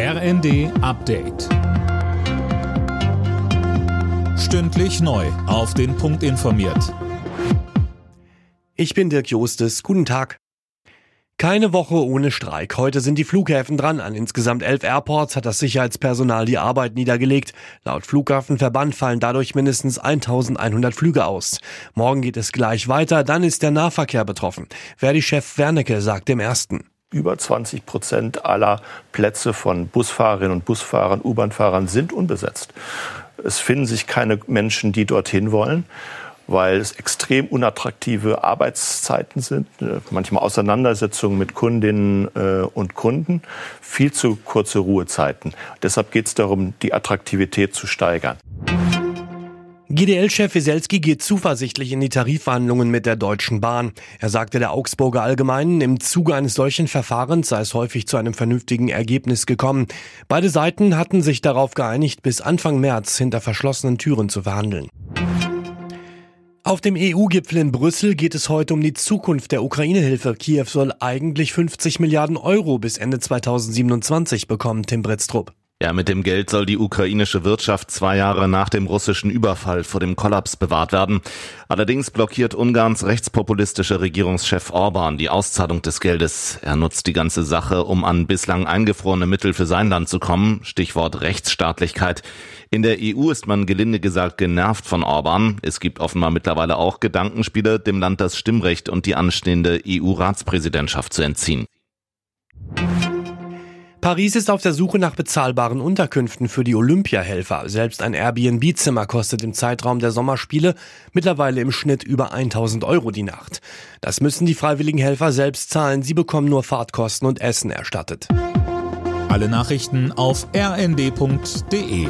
RND Update. Stündlich neu. Auf den Punkt informiert. Ich bin Dirk Jostes. Guten Tag. Keine Woche ohne Streik. Heute sind die Flughäfen dran. An insgesamt elf Airports hat das Sicherheitspersonal die Arbeit niedergelegt. Laut Flughafenverband fallen dadurch mindestens 1100 Flüge aus. Morgen geht es gleich weiter. Dann ist der Nahverkehr betroffen. Verdi-Chef Wernicke sagt dem ersten. Über 20 Prozent aller Plätze von Busfahrerinnen und Busfahrern, U-Bahn-Fahrern sind unbesetzt. Es finden sich keine Menschen, die dorthin wollen weil es extrem unattraktive Arbeitszeiten sind, äh, manchmal Auseinandersetzungen mit Kundinnen äh, und Kunden, viel zu kurze Ruhezeiten. Deshalb geht es darum, die Attraktivität zu steigern. GDL-Chef Wieselski geht zuversichtlich in die Tarifverhandlungen mit der Deutschen Bahn. Er sagte der Augsburger Allgemeinen, im Zuge eines solchen Verfahrens sei es häufig zu einem vernünftigen Ergebnis gekommen. Beide Seiten hatten sich darauf geeinigt, bis Anfang März hinter verschlossenen Türen zu verhandeln. Auf dem EU-Gipfel in Brüssel geht es heute um die Zukunft der Ukraine-Hilfe. Kiew soll eigentlich 50 Milliarden Euro bis Ende 2027 bekommen, Tim Britztrup. Ja, mit dem Geld soll die ukrainische Wirtschaft zwei Jahre nach dem russischen Überfall vor dem Kollaps bewahrt werden. Allerdings blockiert Ungarns rechtspopulistische Regierungschef Orban die Auszahlung des Geldes. Er nutzt die ganze Sache, um an bislang eingefrorene Mittel für sein Land zu kommen. Stichwort Rechtsstaatlichkeit. In der EU ist man gelinde gesagt genervt von Orban. Es gibt offenbar mittlerweile auch Gedankenspiele, dem Land das Stimmrecht und die anstehende EU-Ratspräsidentschaft zu entziehen. Paris ist auf der Suche nach bezahlbaren Unterkünften für die Olympiahelfer. Selbst ein Airbnb-Zimmer kostet im Zeitraum der Sommerspiele mittlerweile im Schnitt über 1000 Euro die Nacht. Das müssen die freiwilligen Helfer selbst zahlen. Sie bekommen nur Fahrtkosten und Essen erstattet. Alle Nachrichten auf rnd.de